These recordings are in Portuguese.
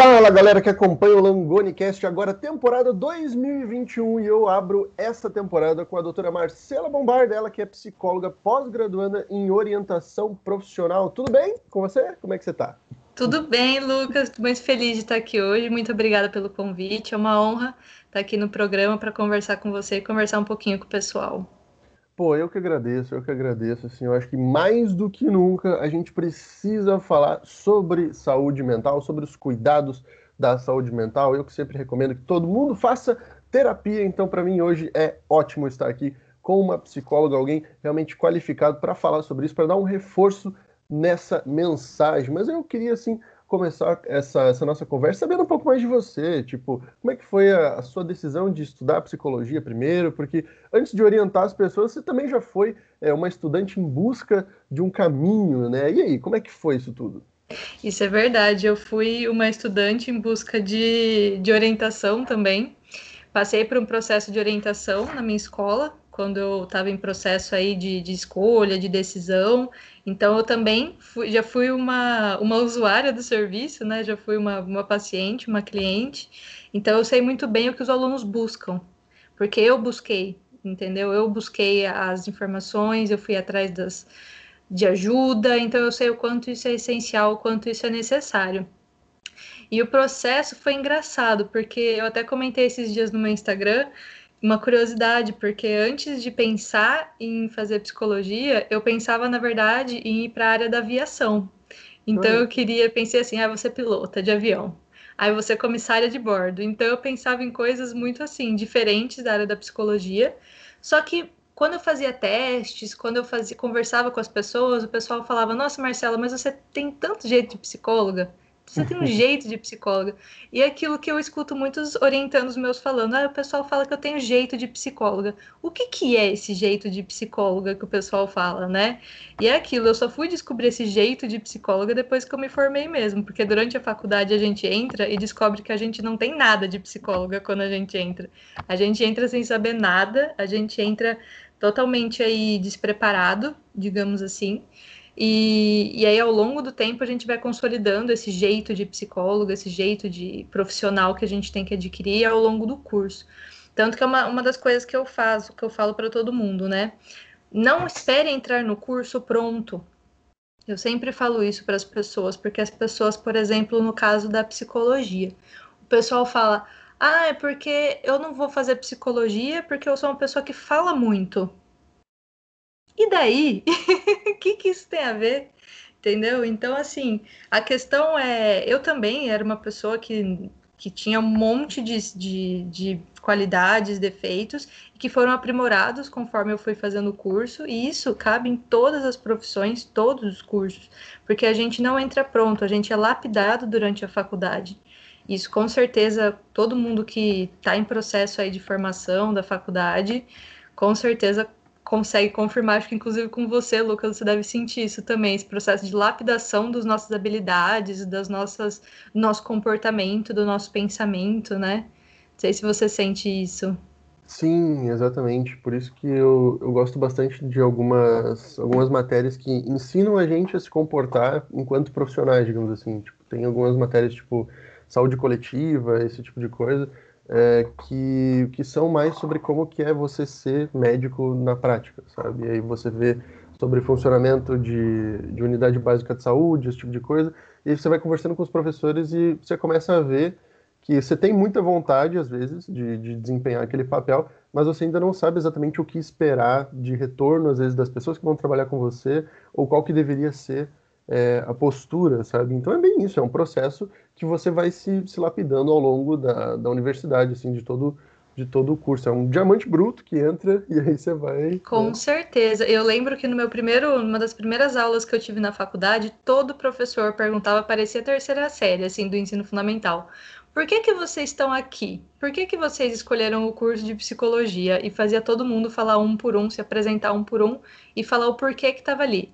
Fala galera que acompanha o LangoneCast agora, temporada 2021, e eu abro esta temporada com a doutora Marcela Bombarda, ela que é psicóloga pós-graduanda em orientação profissional. Tudo bem com você? Como é que você está? Tudo bem, Lucas. Muito feliz de estar aqui hoje. Muito obrigada pelo convite. É uma honra estar aqui no programa para conversar com você e conversar um pouquinho com o pessoal. Pô, eu que agradeço, eu que agradeço. Assim, eu acho que mais do que nunca a gente precisa falar sobre saúde mental, sobre os cuidados da saúde mental. Eu que sempre recomendo que todo mundo faça terapia. Então, para mim hoje é ótimo estar aqui com uma psicóloga, alguém realmente qualificado para falar sobre isso, para dar um reforço nessa mensagem. Mas eu queria assim começar essa, essa nossa conversa sabendo um pouco mais de você, tipo, como é que foi a, a, sua decisão de estudar psicologia primeiro, porque antes de orientar as pessoas, você também já foi é, uma estudante em busca de um caminho, né? E aí, como é que foi isso tudo? Isso é verdade, eu fui uma estudante em busca de, de orientação também, passei por um processo de orientação na minha escola, quando eu estava em processo aí de, de, escolha, de decisão. Então, eu também fui, já fui uma, uma usuária do serviço, né? Já fui uma, uma paciente, uma cliente. Então, eu sei muito bem o que os alunos buscam, porque eu busquei, entendeu? Eu busquei as informações, eu fui atrás das, de ajuda, então eu sei o quanto isso é essencial, o quanto isso é necessário. E o processo foi engraçado, porque eu até comentei esses dias no meu Instagram uma curiosidade, porque antes de pensar em fazer psicologia, eu pensava, na verdade, em ir para a área da aviação. Então, eu queria, pensei assim, ah, você é pilota de avião. Aí você é comissária de bordo. Então, eu pensava em coisas muito assim, diferentes da área da psicologia. Só que quando eu fazia testes, quando eu fazia, conversava com as pessoas, o pessoal falava: Nossa, Marcela, mas você tem tanto jeito de psicóloga. Você tem um jeito de psicóloga. E é aquilo que eu escuto muitos orientandos meus falando. Ah, o pessoal fala que eu tenho jeito de psicóloga. O que, que é esse jeito de psicóloga que o pessoal fala, né? E é aquilo, eu só fui descobrir esse jeito de psicóloga depois que eu me formei mesmo. Porque durante a faculdade a gente entra e descobre que a gente não tem nada de psicóloga quando a gente entra. A gente entra sem saber nada, a gente entra totalmente aí despreparado, digamos assim. E, e aí, ao longo do tempo, a gente vai consolidando esse jeito de psicólogo, esse jeito de profissional que a gente tem que adquirir ao longo do curso. Tanto que é uma, uma das coisas que eu faço, que eu falo para todo mundo, né? Não espere entrar no curso pronto. Eu sempre falo isso para as pessoas, porque as pessoas, por exemplo, no caso da psicologia, o pessoal fala: ah, é porque eu não vou fazer psicologia porque eu sou uma pessoa que fala muito. E daí? O que, que isso tem a ver? Entendeu? Então, assim, a questão é. Eu também era uma pessoa que, que tinha um monte de, de, de qualidades, defeitos, que foram aprimorados conforme eu fui fazendo o curso, e isso cabe em todas as profissões, todos os cursos, porque a gente não entra pronto, a gente é lapidado durante a faculdade. Isso com certeza todo mundo que está em processo aí de formação da faculdade, com certeza consegue confirmar, acho que inclusive com você, Lucas, você deve sentir isso também, esse processo de lapidação das nossas habilidades, das nossas, do nosso comportamento, do nosso pensamento, né? Não sei se você sente isso. Sim, exatamente. Por isso que eu, eu gosto bastante de algumas, algumas matérias que ensinam a gente a se comportar enquanto profissionais, digamos assim. Tipo, tem algumas matérias tipo saúde coletiva, esse tipo de coisa, é, que, que são mais sobre como que é você ser médico na prática, sabe? E aí você vê sobre funcionamento de, de unidade básica de saúde, esse tipo de coisa, e você vai conversando com os professores e você começa a ver que você tem muita vontade, às vezes, de, de desempenhar aquele papel, mas você ainda não sabe exatamente o que esperar de retorno, às vezes, das pessoas que vão trabalhar com você, ou qual que deveria ser é, a postura, sabe? Então é bem isso, é um processo que você vai se, se lapidando ao longo da, da universidade, assim, de todo de todo o curso. É um diamante bruto que entra e aí você vai. Com né? certeza. Eu lembro que no meu primeiro, uma das primeiras aulas que eu tive na faculdade, todo professor perguntava, parecia a terceira série, assim, do ensino fundamental. Por que, que vocês estão aqui? Por que, que vocês escolheram o curso de psicologia? E fazia todo mundo falar um por um, se apresentar um por um e falar o porquê que estava ali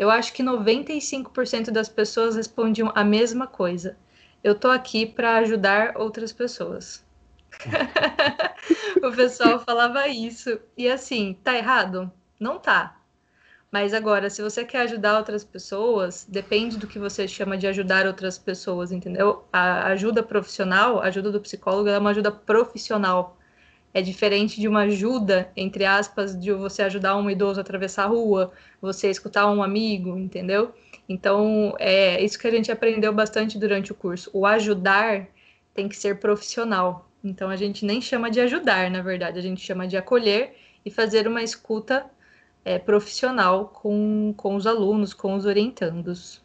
eu acho que 95% das pessoas respondiam a mesma coisa. Eu tô aqui para ajudar outras pessoas. o pessoal falava isso. E assim, tá errado? Não tá. Mas agora, se você quer ajudar outras pessoas, depende do que você chama de ajudar outras pessoas, entendeu? A ajuda profissional, a ajuda do psicólogo, é uma ajuda profissional. É diferente de uma ajuda, entre aspas, de você ajudar um idoso a atravessar a rua, você escutar um amigo, entendeu? Então, é isso que a gente aprendeu bastante durante o curso. O ajudar tem que ser profissional. Então, a gente nem chama de ajudar, na verdade, a gente chama de acolher e fazer uma escuta é, profissional com, com os alunos, com os orientandos.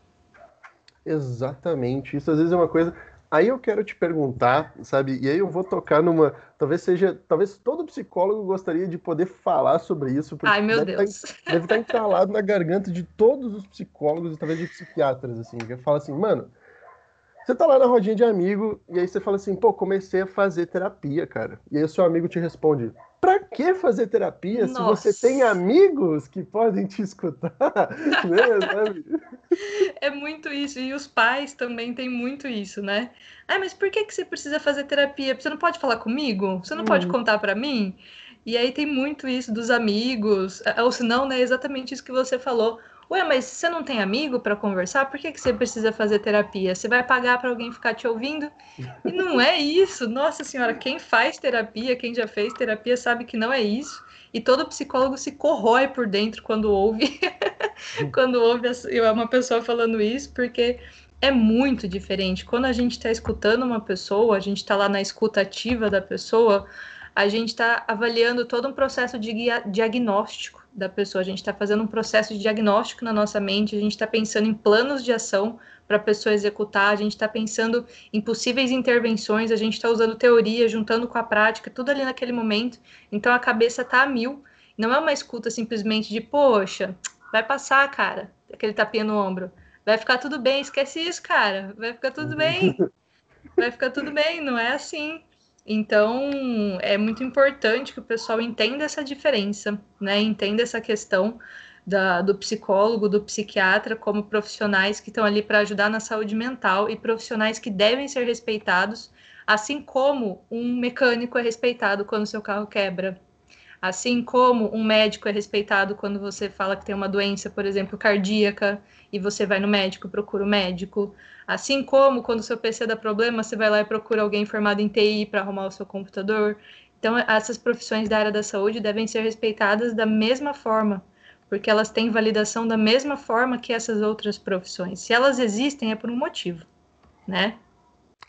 Exatamente. Isso às vezes é uma coisa. Aí eu quero te perguntar, sabe? E aí eu vou tocar numa. Talvez seja. Talvez todo psicólogo gostaria de poder falar sobre isso. Ai, meu deve Deus. Estar, deve estar entalado na garganta de todos os psicólogos e talvez de psiquiatras, assim, que fala assim, mano. Você tá lá na rodinha de amigo e aí você fala assim, pô, comecei a fazer terapia, cara. E aí o seu amigo te responde, Pra que fazer terapia Nossa. se você tem amigos que podem te escutar? né, é muito isso. E os pais também têm muito isso, né? Ah, mas por que, que você precisa fazer terapia? Você não pode falar comigo? Você não hum. pode contar para mim? E aí tem muito isso dos amigos, ou se não, né, exatamente isso que você falou. Ué, mas você não tem amigo para conversar? Por que, que você precisa fazer terapia? Você vai pagar para alguém ficar te ouvindo? E não é isso. Nossa Senhora, quem faz terapia, quem já fez terapia, sabe que não é isso. E todo psicólogo se corrói por dentro quando ouve, quando ouve uma pessoa falando isso, porque é muito diferente. Quando a gente está escutando uma pessoa, a gente está lá na escuta ativa da pessoa, a gente está avaliando todo um processo de diagnóstico da pessoa. A gente está fazendo um processo de diagnóstico na nossa mente, a gente está pensando em planos de ação para a pessoa executar, a gente está pensando em possíveis intervenções, a gente está usando teoria, juntando com a prática, tudo ali naquele momento. Então a cabeça está a mil. Não é uma escuta simplesmente de, poxa, vai passar, cara, aquele tapinha no ombro. Vai ficar tudo bem, esquece isso, cara. Vai ficar tudo bem. Vai ficar tudo bem, não é assim. Então, é muito importante que o pessoal entenda essa diferença, né? Entenda essa questão da, do psicólogo, do psiquiatra, como profissionais que estão ali para ajudar na saúde mental e profissionais que devem ser respeitados, assim como um mecânico é respeitado quando seu carro quebra. Assim como um médico é respeitado quando você fala que tem uma doença, por exemplo, cardíaca, e você vai no médico, procura o médico. Assim como quando o seu PC dá problema, você vai lá e procura alguém formado em TI para arrumar o seu computador. Então, essas profissões da área da saúde devem ser respeitadas da mesma forma, porque elas têm validação da mesma forma que essas outras profissões. Se elas existem, é por um motivo, né?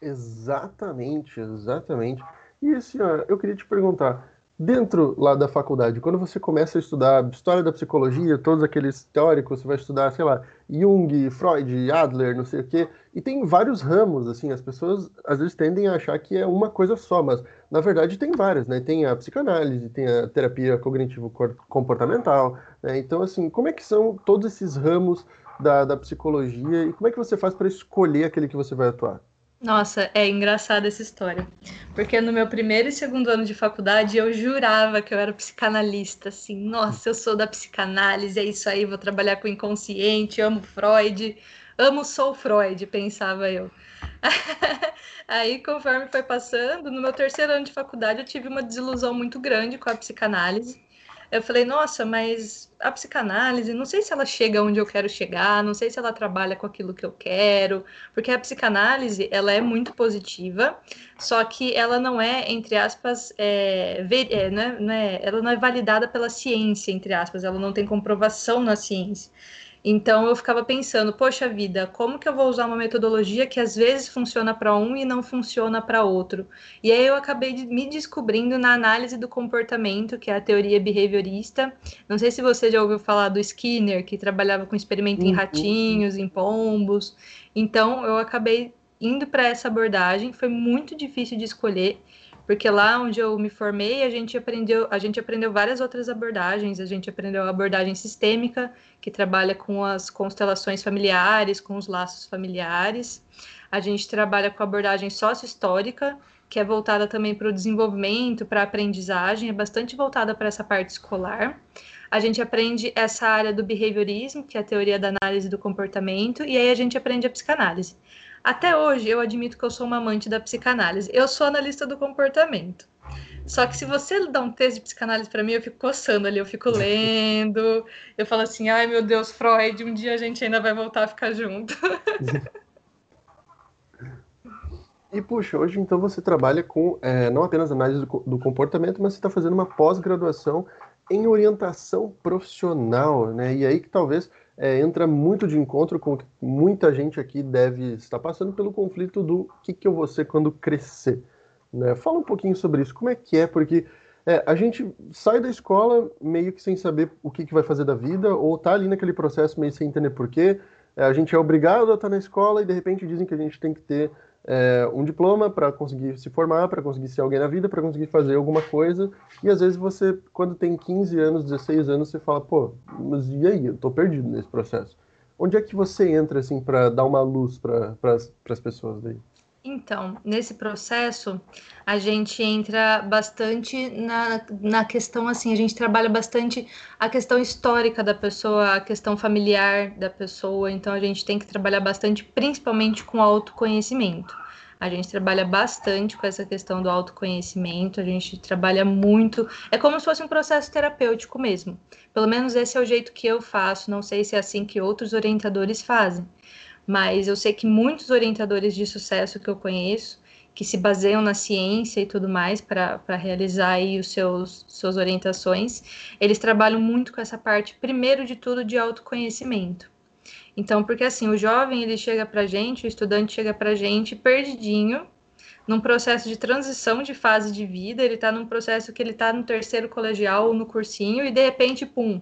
Exatamente, exatamente. E ó, eu queria te perguntar, dentro lá da faculdade, quando você começa a estudar história da psicologia, todos aqueles teóricos, você vai estudar, sei lá, Jung, Freud, Adler, não sei o quê, e tem vários ramos, assim, as pessoas às vezes tendem a achar que é uma coisa só, mas na verdade tem várias, né? Tem a psicanálise, tem a terapia cognitivo-comportamental, né? Então, assim, como é que são todos esses ramos da, da psicologia e como é que você faz para escolher aquele que você vai atuar? Nossa, é engraçada essa história. Porque no meu primeiro e segundo ano de faculdade eu jurava que eu era psicanalista, assim, nossa, eu sou da psicanálise, é isso aí, vou trabalhar com o inconsciente, amo Freud, amo sou Freud, pensava eu. aí, conforme foi passando, no meu terceiro ano de faculdade eu tive uma desilusão muito grande com a psicanálise eu falei, nossa, mas a psicanálise, não sei se ela chega onde eu quero chegar, não sei se ela trabalha com aquilo que eu quero, porque a psicanálise, ela é muito positiva, só que ela não é, entre aspas, é, ver, é, não é, não é, ela não é validada pela ciência, entre aspas, ela não tem comprovação na ciência. Então eu ficava pensando, poxa vida, como que eu vou usar uma metodologia que às vezes funciona para um e não funciona para outro? E aí eu acabei de me descobrindo na análise do comportamento, que é a teoria behaviorista. Não sei se você já ouviu falar do Skinner, que trabalhava com experimento em uhum. ratinhos, em pombos. Então eu acabei indo para essa abordagem, foi muito difícil de escolher porque lá onde eu me formei, a gente aprendeu, a gente aprendeu várias outras abordagens, a gente aprendeu a abordagem sistêmica, que trabalha com as constelações familiares, com os laços familiares. A gente trabalha com a abordagem sócio-histórica, que é voltada também para o desenvolvimento, para a aprendizagem, é bastante voltada para essa parte escolar. A gente aprende essa área do behaviorismo, que é a teoria da análise do comportamento, e aí a gente aprende a psicanálise. Até hoje, eu admito que eu sou uma amante da psicanálise. Eu sou analista do comportamento. Só que se você dá um texto de psicanálise para mim, eu fico coçando ali, eu fico lendo, eu falo assim, ai meu Deus, Freud, um dia a gente ainda vai voltar a ficar junto. E puxa, hoje então você trabalha com é, não apenas análise do, do comportamento, mas você está fazendo uma pós-graduação em orientação profissional, né? E aí que talvez é, entra muito de encontro com o que muita gente aqui deve estar passando pelo conflito do que, que eu vou ser quando crescer. Né? Fala um pouquinho sobre isso, como é que é, porque é, a gente sai da escola meio que sem saber o que, que vai fazer da vida, ou tá ali naquele processo meio sem entender porquê. É, a gente é obrigado a estar na escola e de repente dizem que a gente tem que ter é, um diploma para conseguir se formar, para conseguir ser alguém na vida, para conseguir fazer alguma coisa. E às vezes você, quando tem 15 anos, 16 anos, você fala, pô, mas e aí? Eu estou perdido nesse processo. Onde é que você entra assim para dar uma luz para as pessoas daí? Então, nesse processo, a gente entra bastante na, na questão, assim, a gente trabalha bastante a questão histórica da pessoa, a questão familiar da pessoa, então a gente tem que trabalhar bastante, principalmente com autoconhecimento. A gente trabalha bastante com essa questão do autoconhecimento, a gente trabalha muito. É como se fosse um processo terapêutico mesmo. Pelo menos esse é o jeito que eu faço, não sei se é assim que outros orientadores fazem mas eu sei que muitos orientadores de sucesso que eu conheço, que se baseiam na ciência e tudo mais para realizar aí os seus suas orientações, eles trabalham muito com essa parte, primeiro de tudo, de autoconhecimento. Então, porque assim, o jovem ele chega para gente, o estudante chega para gente perdidinho, num processo de transição de fase de vida, ele está num processo que ele está no terceiro colegial ou no cursinho e de repente, pum,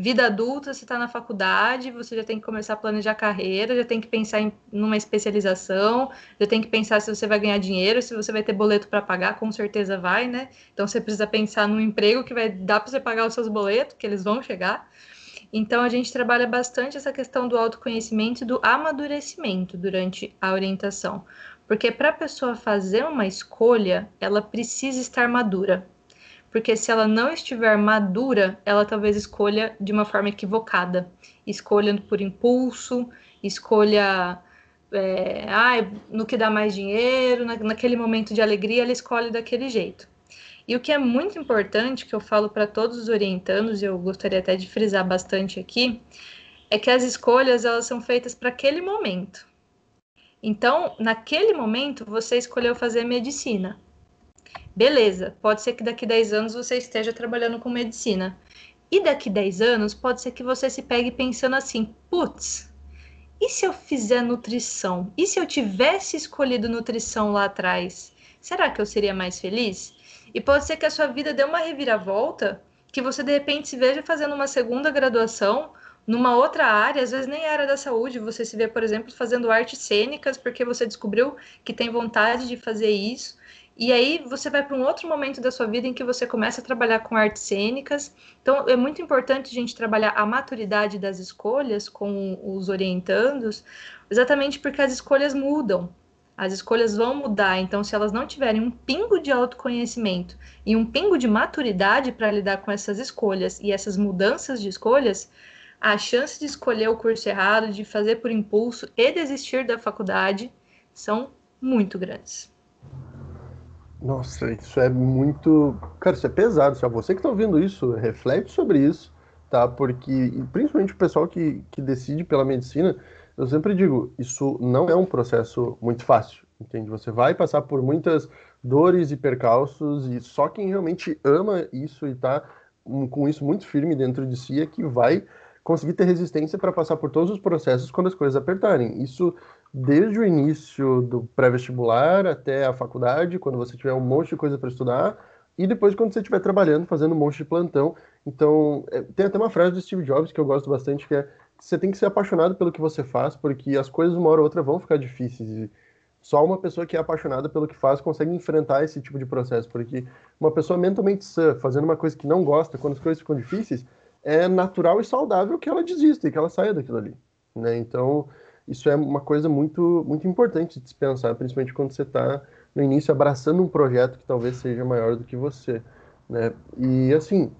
vida adulta, você está na faculdade, você já tem que começar a planejar carreira, já tem que pensar em numa especialização, já tem que pensar se você vai ganhar dinheiro, se você vai ter boleto para pagar, com certeza vai, né? Então você precisa pensar num emprego que vai dar para você pagar os seus boletos, que eles vão chegar. Então a gente trabalha bastante essa questão do autoconhecimento e do amadurecimento durante a orientação. Porque para a pessoa fazer uma escolha, ela precisa estar madura porque se ela não estiver madura, ela talvez escolha de uma forma equivocada, escolha por impulso, escolha é, ah, no que dá mais dinheiro, na, naquele momento de alegria, ela escolhe daquele jeito. E o que é muito importante, que eu falo para todos os orientandos, e eu gostaria até de frisar bastante aqui, é que as escolhas elas são feitas para aquele momento. Então, naquele momento, você escolheu fazer medicina. Beleza, pode ser que daqui 10 anos você esteja trabalhando com medicina. E daqui 10 anos, pode ser que você se pegue pensando assim: putz, e se eu fizer nutrição? E se eu tivesse escolhido nutrição lá atrás? Será que eu seria mais feliz? E pode ser que a sua vida dê uma reviravolta, que você de repente se veja fazendo uma segunda graduação numa outra área, às vezes nem área da saúde, você se vê, por exemplo, fazendo artes cênicas porque você descobriu que tem vontade de fazer isso. E aí você vai para um outro momento da sua vida em que você começa a trabalhar com artes cênicas. Então é muito importante a gente trabalhar a maturidade das escolhas com os orientandos, exatamente porque as escolhas mudam. As escolhas vão mudar, então se elas não tiverem um pingo de autoconhecimento e um pingo de maturidade para lidar com essas escolhas e essas mudanças de escolhas, a chance de escolher o curso errado, de fazer por impulso e desistir da faculdade são muito grandes. Nossa, isso é muito. Cara, isso é pesado. Se você que está ouvindo isso, reflete sobre isso, tá? Porque, principalmente o pessoal que, que decide pela medicina, eu sempre digo, isso não é um processo muito fácil, entende? Você vai passar por muitas dores e percalços, e só quem realmente ama isso e está com isso muito firme dentro de si é que vai conseguir ter resistência para passar por todos os processos quando as coisas apertarem. Isso desde o início do pré-vestibular até a faculdade, quando você tiver um monte de coisa para estudar, e depois quando você estiver trabalhando, fazendo um monte de plantão. Então, é, tem até uma frase do Steve Jobs que eu gosto bastante, que é você tem que ser apaixonado pelo que você faz, porque as coisas uma hora ou outra vão ficar difíceis. E só uma pessoa que é apaixonada pelo que faz consegue enfrentar esse tipo de processo, porque uma pessoa mentalmente sã, fazendo uma coisa que não gosta, quando as coisas ficam difíceis, é natural e saudável que ela desista e que ela saia daquilo ali. Né? Então, isso é uma coisa muito, muito importante de se pensar, principalmente quando você está no início abraçando um projeto que talvez seja maior do que você, né? E assim,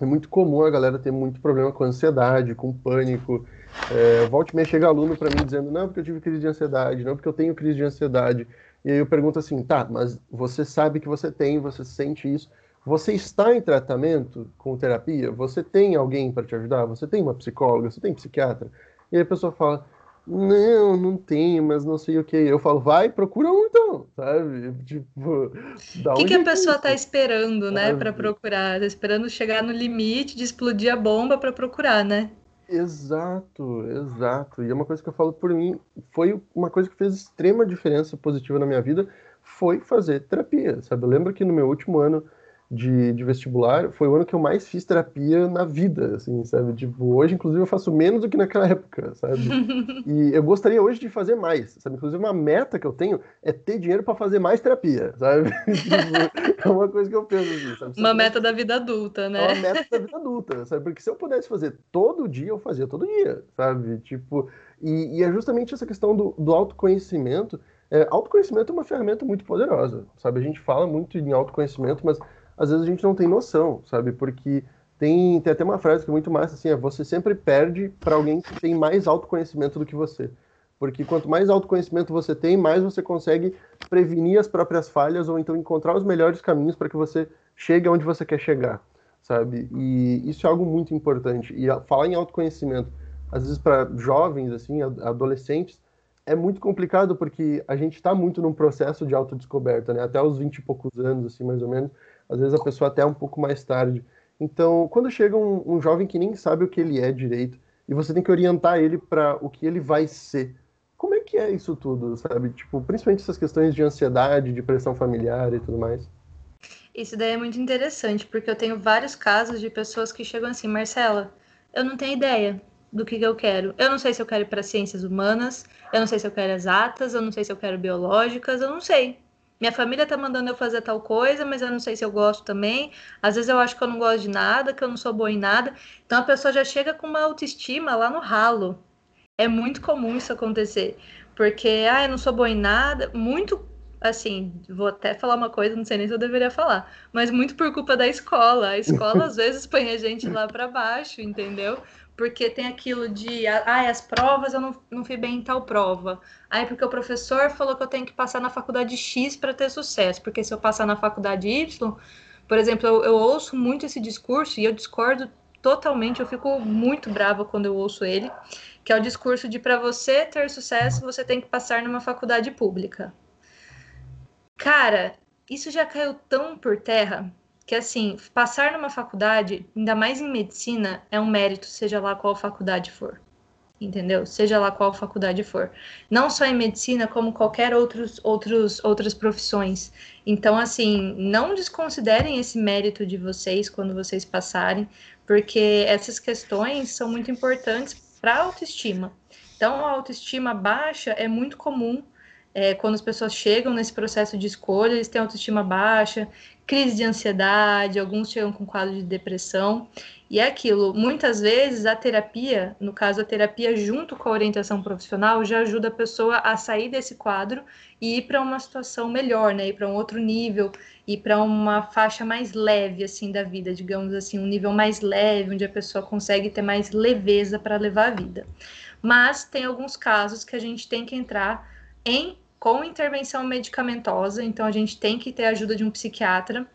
é muito comum a galera ter muito problema com ansiedade, com pânico. É, volte meia chega aluno para mim dizendo, não, porque eu tive crise de ansiedade, não, porque eu tenho crise de ansiedade. E aí eu pergunto assim, tá, mas você sabe que você tem, você sente isso, você está em tratamento com terapia? Você tem alguém para te ajudar? Você tem uma psicóloga? Você tem psiquiatra? E aí a pessoa fala, não, não tenho, mas não sei o que. Eu falo, vai, procura um então, sabe? Tipo, o que, que a pessoa está esperando, né, para procurar? Tá esperando chegar no limite de explodir a bomba para procurar, né? Exato, exato. E é uma coisa que eu falo por mim, foi uma coisa que fez extrema diferença positiva na minha vida, foi fazer terapia, sabe? Eu lembro que no meu último ano de, de, vestibular, foi o ano que eu mais fiz terapia na vida, assim, sabe? Tipo, hoje, inclusive, eu faço menos do que naquela época, sabe? e eu gostaria hoje de fazer mais, sabe? Inclusive, uma meta que eu tenho é ter dinheiro para fazer mais terapia, sabe? Tipo, é uma coisa que eu penso assim, sabe? uma meta da vida adulta, né? É uma meta da vida adulta, sabe? Porque se eu pudesse fazer todo dia, eu fazia todo dia, sabe? Tipo, e, e é justamente essa questão do, do autoconhecimento. É, autoconhecimento é uma ferramenta muito poderosa, sabe? A gente fala muito em autoconhecimento, mas às vezes a gente não tem noção, sabe? Porque tem, tem até uma frase que é muito massa assim, é você sempre perde para alguém que tem mais autoconhecimento do que você. Porque quanto mais autoconhecimento você tem, mais você consegue prevenir as próprias falhas ou então encontrar os melhores caminhos para que você chegue onde você quer chegar, sabe? E isso é algo muito importante. E falar em autoconhecimento, às vezes para jovens assim, adolescentes, é muito complicado porque a gente está muito num processo de autodescoberta, né? Até os 20 e poucos anos, assim, mais ou menos, às vezes a pessoa até um pouco mais tarde. Então, quando chega um, um jovem que nem sabe o que ele é direito, e você tem que orientar ele para o que ele vai ser, como é que é isso tudo, sabe? Tipo, principalmente essas questões de ansiedade, de pressão familiar e tudo mais. Isso daí é muito interessante, porque eu tenho vários casos de pessoas que chegam assim, Marcela, eu não tenho ideia do que, que eu quero. Eu não sei se eu quero ir para ciências humanas, eu não sei se eu quero exatas, eu não sei se eu quero biológicas, eu não sei minha família tá mandando eu fazer tal coisa, mas eu não sei se eu gosto também. Às vezes eu acho que eu não gosto de nada, que eu não sou boa em nada. Então a pessoa já chega com uma autoestima lá no ralo. É muito comum isso acontecer. Porque, ah, eu não sou boa em nada. Muito, assim, vou até falar uma coisa, não sei nem se eu deveria falar, mas muito por culpa da escola. A escola às vezes põe a gente lá para baixo, entendeu? Porque tem aquilo de, ah, as provas eu não, não fui bem em tal prova. Aí porque o professor falou que eu tenho que passar na faculdade X para ter sucesso, porque se eu passar na faculdade Y, por exemplo, eu, eu ouço muito esse discurso e eu discordo totalmente, eu fico muito brava quando eu ouço ele, que é o discurso de para você ter sucesso, você tem que passar numa faculdade pública. Cara, isso já caiu tão por terra que assim, passar numa faculdade, ainda mais em medicina, é um mérito, seja lá qual faculdade for. Entendeu? Seja lá qual faculdade for. Não só em medicina, como qualquer outros, outros, outras profissões. Então, assim, não desconsiderem esse mérito de vocês quando vocês passarem, porque essas questões são muito importantes para a autoestima. Então, a autoestima baixa é muito comum é, quando as pessoas chegam nesse processo de escolha, eles têm autoestima baixa, crise de ansiedade, alguns chegam com quadro de depressão. E é aquilo, muitas vezes a terapia, no caso a terapia junto com a orientação profissional, já ajuda a pessoa a sair desse quadro e ir para uma situação melhor, né? Ir para um outro nível, ir para uma faixa mais leve assim da vida, digamos assim, um nível mais leve, onde a pessoa consegue ter mais leveza para levar a vida. Mas tem alguns casos que a gente tem que entrar em com intervenção medicamentosa, então a gente tem que ter a ajuda de um psiquiatra,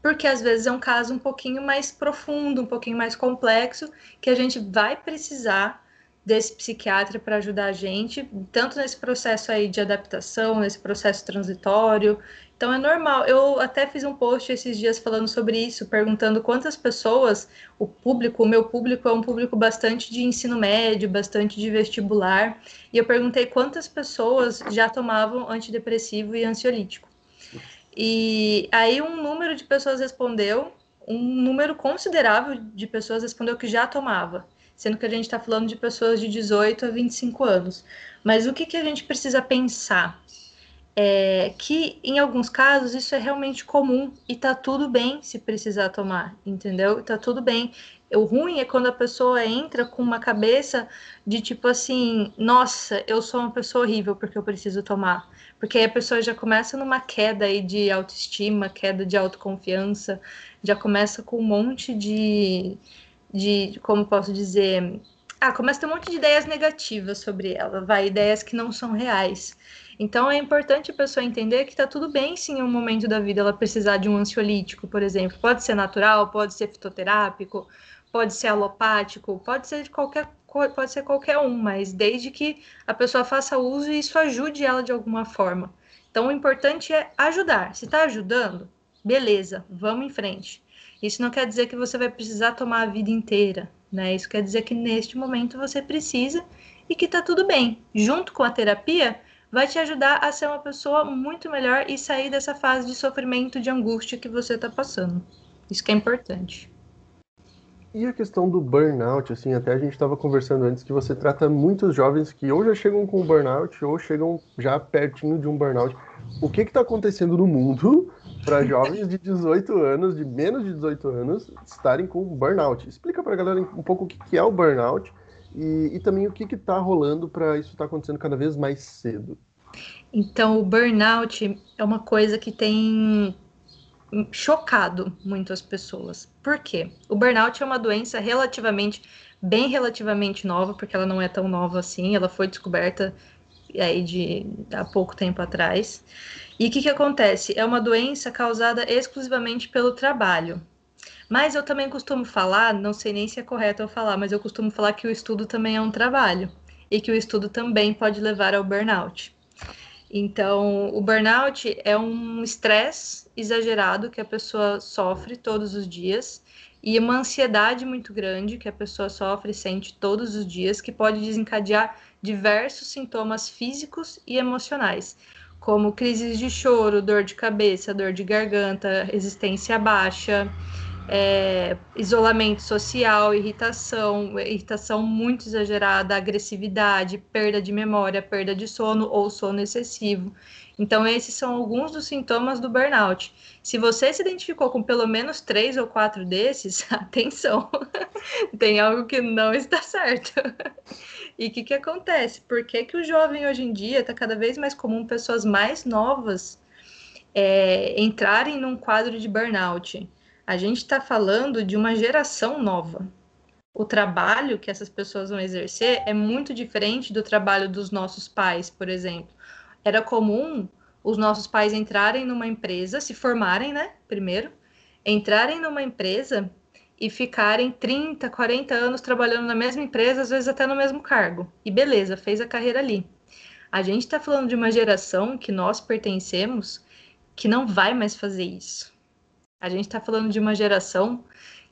porque às vezes é um caso um pouquinho mais profundo, um pouquinho mais complexo, que a gente vai precisar desse psiquiatra para ajudar a gente, tanto nesse processo aí de adaptação, nesse processo transitório, então é normal. Eu até fiz um post esses dias falando sobre isso, perguntando quantas pessoas, o público, o meu público é um público bastante de ensino médio, bastante de vestibular, e eu perguntei quantas pessoas já tomavam antidepressivo e ansiolítico. E aí um número de pessoas respondeu, um número considerável de pessoas respondeu que já tomava, sendo que a gente está falando de pessoas de 18 a 25 anos. Mas o que, que a gente precisa pensar? É, que em alguns casos isso é realmente comum e tá tudo bem se precisar tomar, entendeu? Tá tudo bem. O ruim é quando a pessoa entra com uma cabeça de tipo assim, nossa, eu sou uma pessoa horrível porque eu preciso tomar. Porque aí a pessoa já começa numa queda aí de autoestima, queda de autoconfiança, já começa com um monte de, de como posso dizer, ah, começa a ter um monte de ideias negativas sobre ela, vai, ideias que não são reais. Então é importante a pessoa entender que está tudo bem sim em um momento da vida ela precisar de um ansiolítico, por exemplo. Pode ser natural, pode ser fitoterápico, pode ser alopático, pode ser de qualquer pode ser qualquer um, mas desde que a pessoa faça uso e isso ajude ela de alguma forma. Então o importante é ajudar. Se está ajudando, beleza, vamos em frente. Isso não quer dizer que você vai precisar tomar a vida inteira, né? Isso quer dizer que neste momento você precisa e que tá tudo bem. Junto com a terapia, vai te ajudar a ser uma pessoa muito melhor e sair dessa fase de sofrimento, de angústia que você está passando. Isso que é importante. E a questão do burnout, assim, até a gente estava conversando antes que você trata muitos jovens que ou já chegam com burnout ou chegam já pertinho de um burnout. O que está acontecendo no mundo para jovens de 18 anos, de menos de 18 anos, estarem com burnout? Explica para a galera um pouco o que é o burnout e, e também o que está rolando para isso estar tá acontecendo cada vez mais cedo. Então, o burnout é uma coisa que tem chocado muitas pessoas. Por quê? O burnout é uma doença relativamente, bem relativamente nova, porque ela não é tão nova assim, ela foi descoberta aí de há pouco tempo atrás. E o que, que acontece? É uma doença causada exclusivamente pelo trabalho. Mas eu também costumo falar, não sei nem se é correto eu falar, mas eu costumo falar que o estudo também é um trabalho e que o estudo também pode levar ao burnout. Então, o burnout é um estresse exagerado que a pessoa sofre todos os dias e uma ansiedade muito grande que a pessoa sofre e sente todos os dias, que pode desencadear diversos sintomas físicos e emocionais, como crises de choro, dor de cabeça, dor de garganta, resistência baixa, é, isolamento social, irritação, irritação muito exagerada, agressividade, perda de memória, perda de sono ou sono excessivo. Então, esses são alguns dos sintomas do burnout. Se você se identificou com pelo menos três ou quatro desses, atenção, tem algo que não está certo. E o que, que acontece? Por que, que o jovem hoje em dia está cada vez mais comum pessoas mais novas é, entrarem num quadro de burnout? A gente está falando de uma geração nova. O trabalho que essas pessoas vão exercer é muito diferente do trabalho dos nossos pais, por exemplo. Era comum os nossos pais entrarem numa empresa, se formarem, né? Primeiro, entrarem numa empresa e ficarem 30, 40 anos trabalhando na mesma empresa, às vezes até no mesmo cargo. E beleza, fez a carreira ali. A gente está falando de uma geração que nós pertencemos que não vai mais fazer isso. A gente está falando de uma geração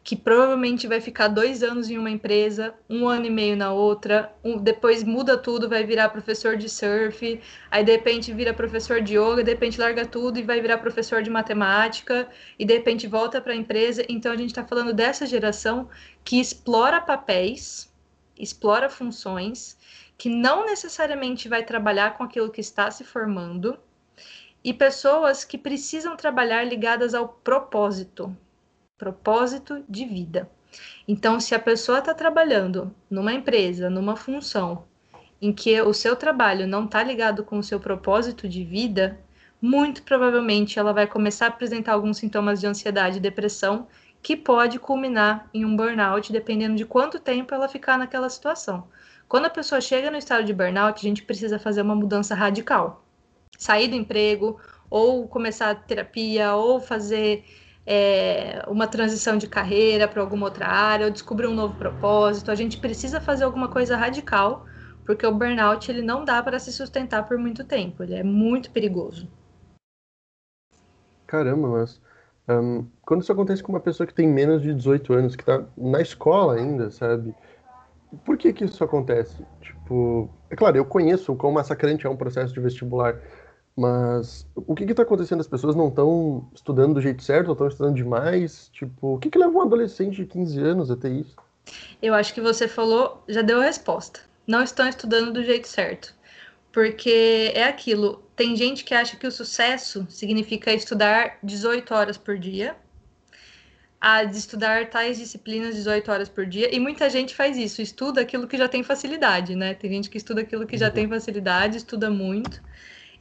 que provavelmente vai ficar dois anos em uma empresa, um ano e meio na outra, um, depois muda tudo, vai virar professor de surf, aí de repente vira professor de yoga, de repente larga tudo e vai virar professor de matemática, e de repente volta para a empresa. Então a gente está falando dessa geração que explora papéis, explora funções, que não necessariamente vai trabalhar com aquilo que está se formando e pessoas que precisam trabalhar ligadas ao propósito, propósito de vida. Então, se a pessoa está trabalhando numa empresa, numa função, em que o seu trabalho não está ligado com o seu propósito de vida, muito provavelmente ela vai começar a apresentar alguns sintomas de ansiedade e depressão que pode culminar em um burnout, dependendo de quanto tempo ela ficar naquela situação. Quando a pessoa chega no estado de burnout, a gente precisa fazer uma mudança radical sair do emprego, ou começar terapia, ou fazer é, uma transição de carreira para alguma outra área, ou descobrir um novo propósito. A gente precisa fazer alguma coisa radical, porque o burnout ele não dá para se sustentar por muito tempo, ele é muito perigoso. Caramba, mas um, quando isso acontece com uma pessoa que tem menos de 18 anos, que está na escola ainda, sabe? Por que que isso acontece? Tipo, é claro, eu conheço o quão massacrante é um processo de vestibular, mas o que está acontecendo? As pessoas não estão estudando do jeito certo, ou estão estudando demais? Tipo, o que, que leva um adolescente de 15 anos a ter isso? Eu acho que você falou, já deu a resposta. Não estão estudando do jeito certo. Porque é aquilo, tem gente que acha que o sucesso significa estudar 18 horas por dia, a de estudar tais disciplinas 18 horas por dia, e muita gente faz isso, estuda aquilo que já tem facilidade, né? Tem gente que estuda aquilo que já uhum. tem facilidade, estuda muito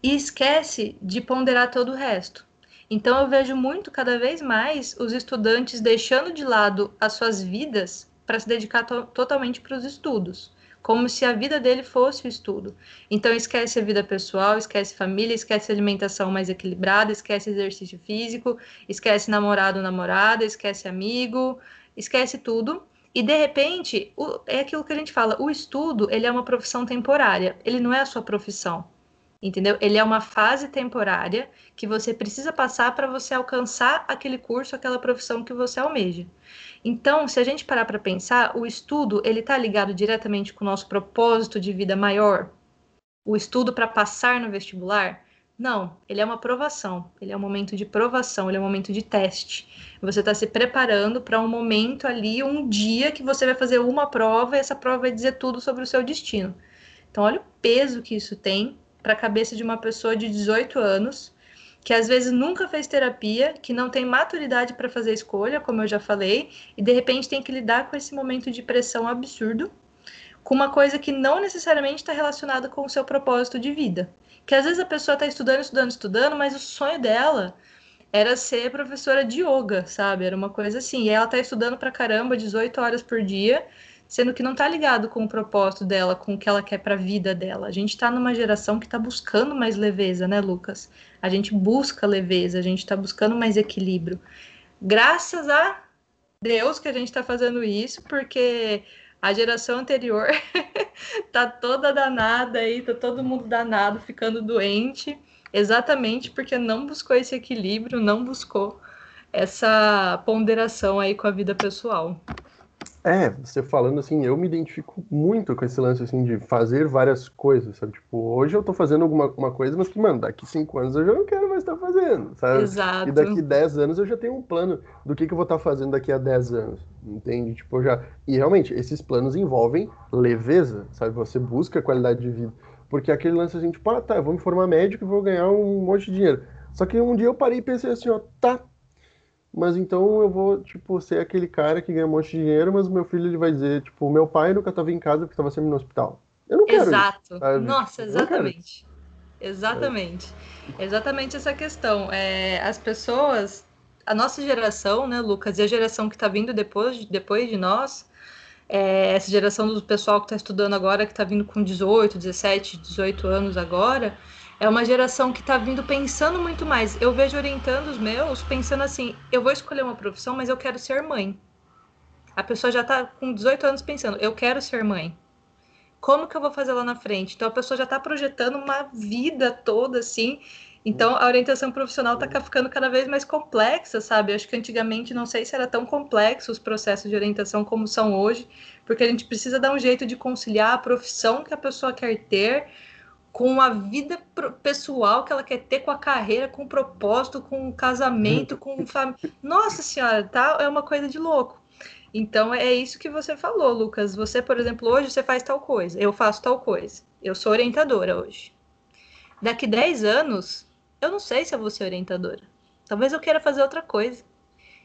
e esquece de ponderar todo o resto. Então eu vejo muito cada vez mais os estudantes deixando de lado as suas vidas para se dedicar to totalmente para os estudos. como se a vida dele fosse o estudo. Então esquece a vida pessoal, esquece família, esquece alimentação mais equilibrada, esquece exercício físico, esquece namorado, namorada, esquece amigo, esquece tudo. E de repente, o, é aquilo que a gente fala, o estudo, ele é uma profissão temporária, ele não é a sua profissão entendeu? Ele é uma fase temporária que você precisa passar para você alcançar aquele curso, aquela profissão que você almeja. Então, se a gente parar para pensar, o estudo ele está ligado diretamente com o nosso propósito de vida maior. O estudo para passar no vestibular, não, ele é uma provação, ele é um momento de provação, ele é um momento de teste. Você está se preparando para um momento ali, um dia que você vai fazer uma prova e essa prova vai dizer tudo sobre o seu destino. Então, olha o peso que isso tem para a cabeça de uma pessoa de 18 anos, que às vezes nunca fez terapia, que não tem maturidade para fazer escolha, como eu já falei, e de repente tem que lidar com esse momento de pressão absurdo, com uma coisa que não necessariamente está relacionada com o seu propósito de vida. Que às vezes a pessoa está estudando, estudando, estudando, mas o sonho dela era ser professora de yoga, sabe? Era uma coisa assim. E ela está estudando para caramba, 18 horas por dia, sendo que não está ligado com o propósito dela, com o que ela quer para a vida dela. A gente está numa geração que está buscando mais leveza, né, Lucas? A gente busca leveza, a gente está buscando mais equilíbrio. Graças a Deus que a gente está fazendo isso, porque a geração anterior tá toda danada aí, tá todo mundo danado, ficando doente, exatamente porque não buscou esse equilíbrio, não buscou essa ponderação aí com a vida pessoal. É, você falando assim, eu me identifico muito com esse lance assim de fazer várias coisas, sabe? Tipo, hoje eu tô fazendo alguma uma coisa, mas que, mano, daqui cinco anos eu já não quero mais estar fazendo, sabe? Exato. E daqui dez anos eu já tenho um plano do que, que eu vou estar fazendo daqui a dez anos, entende? Tipo, já. E realmente, esses planos envolvem leveza, sabe? Você busca qualidade de vida. Porque aquele lance assim, tipo, ah, tá, eu vou me formar médico e vou ganhar um monte de dinheiro. Só que um dia eu parei e pensei assim, ó, tá, mas então eu vou, tipo, ser aquele cara que ganha um monte de dinheiro, mas o meu filho ele vai dizer, tipo, meu pai nunca estava em casa porque estava sempre no hospital. Eu não quero Exato. Isso, Nossa, exatamente. Exatamente. É. Exatamente essa questão. É, as pessoas, a nossa geração, né, Lucas, e a geração que está vindo depois, depois de nós, é, essa geração do pessoal que está estudando agora, que está vindo com 18, 17, 18 anos agora, é uma geração que está vindo pensando muito mais. Eu vejo orientando os meus pensando assim: eu vou escolher uma profissão, mas eu quero ser mãe. A pessoa já está com 18 anos pensando: eu quero ser mãe. Como que eu vou fazer lá na frente? Então a pessoa já está projetando uma vida toda assim. Então a orientação profissional está ficando cada vez mais complexa, sabe? Acho que antigamente não sei se era tão complexo os processos de orientação como são hoje, porque a gente precisa dar um jeito de conciliar a profissão que a pessoa quer ter com a vida pessoal que ela quer ter, com a carreira, com o propósito, com o casamento, com família. Nossa senhora, tá? É uma coisa de louco. Então é isso que você falou, Lucas. Você, por exemplo, hoje você faz tal coisa, eu faço tal coisa. Eu sou orientadora hoje. Daqui 10 anos, eu não sei se eu vou ser orientadora. Talvez eu queira fazer outra coisa.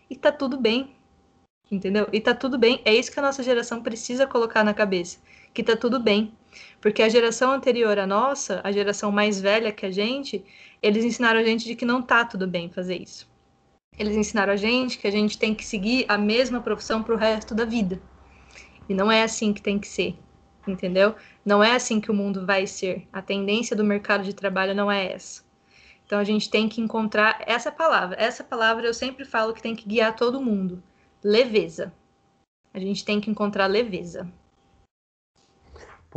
E tá tudo bem. Entendeu? E tá tudo bem. É isso que a nossa geração precisa colocar na cabeça. Que tá tudo bem. Porque a geração anterior à nossa, a geração mais velha que a gente, eles ensinaram a gente de que não tá tudo bem fazer isso. Eles ensinaram a gente que a gente tem que seguir a mesma profissão para o resto da vida. E não é assim que tem que ser, entendeu? Não é assim que o mundo vai ser. A tendência do mercado de trabalho não é essa. Então a gente tem que encontrar essa palavra. Essa palavra eu sempre falo que tem que guiar todo mundo. Leveza. A gente tem que encontrar leveza.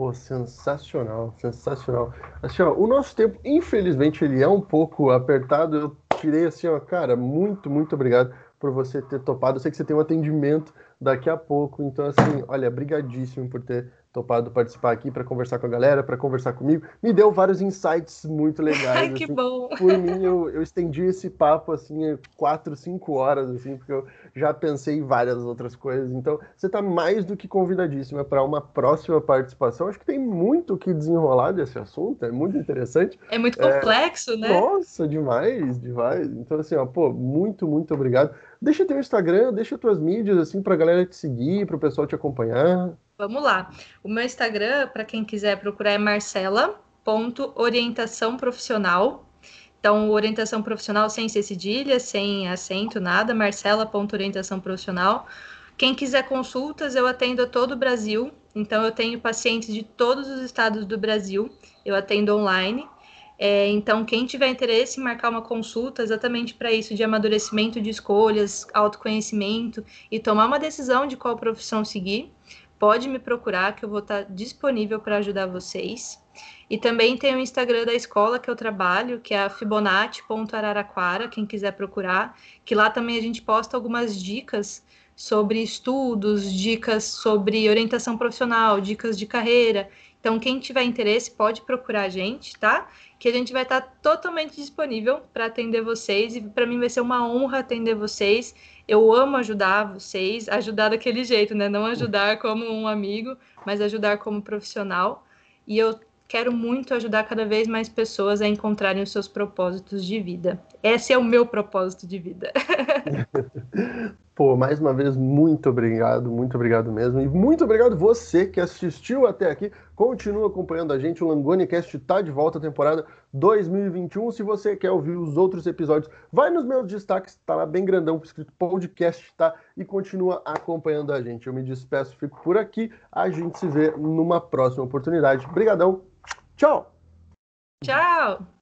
Pô, sensacional, sensacional. Assim, ó, o nosso tempo, infelizmente, ele é um pouco apertado. Eu tirei assim, ó, cara, muito, muito obrigado por você ter topado. Eu sei que você tem um atendimento daqui a pouco, então assim, olha, brigadíssimo por ter topado participar aqui para conversar com a galera, para conversar comigo. Me deu vários insights muito legais. Ai, que assim. bom! Por mim, eu, eu estendi esse papo assim, quatro, cinco horas, assim, porque eu já pensei em várias outras coisas. Então, você está mais do que convidadíssima para uma próxima participação. Acho que tem muito que desenrolar desse assunto, é muito interessante. É muito complexo, é... né? Nossa, demais, demais. Então, assim, ó, pô, muito, muito obrigado. Deixa teu Instagram, deixa tuas mídias, assim, para a galera te seguir, para o pessoal te acompanhar. Vamos lá. O meu Instagram, para quem quiser procurar, é marcela.orientação profissional. Então, orientação profissional sem ser cedilha, sem acento, nada, marcela.orientação profissional. Quem quiser consultas, eu atendo a todo o Brasil. Então, eu tenho pacientes de todos os estados do Brasil, eu atendo online. É, então, quem tiver interesse em marcar uma consulta exatamente para isso, de amadurecimento de escolhas, autoconhecimento e tomar uma decisão de qual profissão seguir, pode me procurar, que eu vou estar disponível para ajudar vocês. E também tem o Instagram da escola que eu trabalho, que é fibonacci.araraquara, quem quiser procurar, que lá também a gente posta algumas dicas sobre estudos, dicas sobre orientação profissional, dicas de carreira. Então, quem tiver interesse pode procurar a gente, tá? Que a gente vai estar totalmente disponível para atender vocês e para mim vai ser uma honra atender vocês. Eu amo ajudar vocês, ajudar daquele jeito, né? Não ajudar como um amigo, mas ajudar como profissional. E eu quero muito ajudar cada vez mais pessoas a encontrarem os seus propósitos de vida. Esse é o meu propósito de vida. Pô, mais uma vez, muito obrigado, muito obrigado mesmo. E muito obrigado você que assistiu até aqui. Continua acompanhando a gente. O LangoniCast está de volta, temporada 2021. Se você quer ouvir os outros episódios, vai nos meus destaques, tá lá bem grandão, escrito podcast, tá? E continua acompanhando a gente. Eu me despeço, fico por aqui. A gente se vê numa próxima oportunidade. Obrigadão. Tchau! Tchau!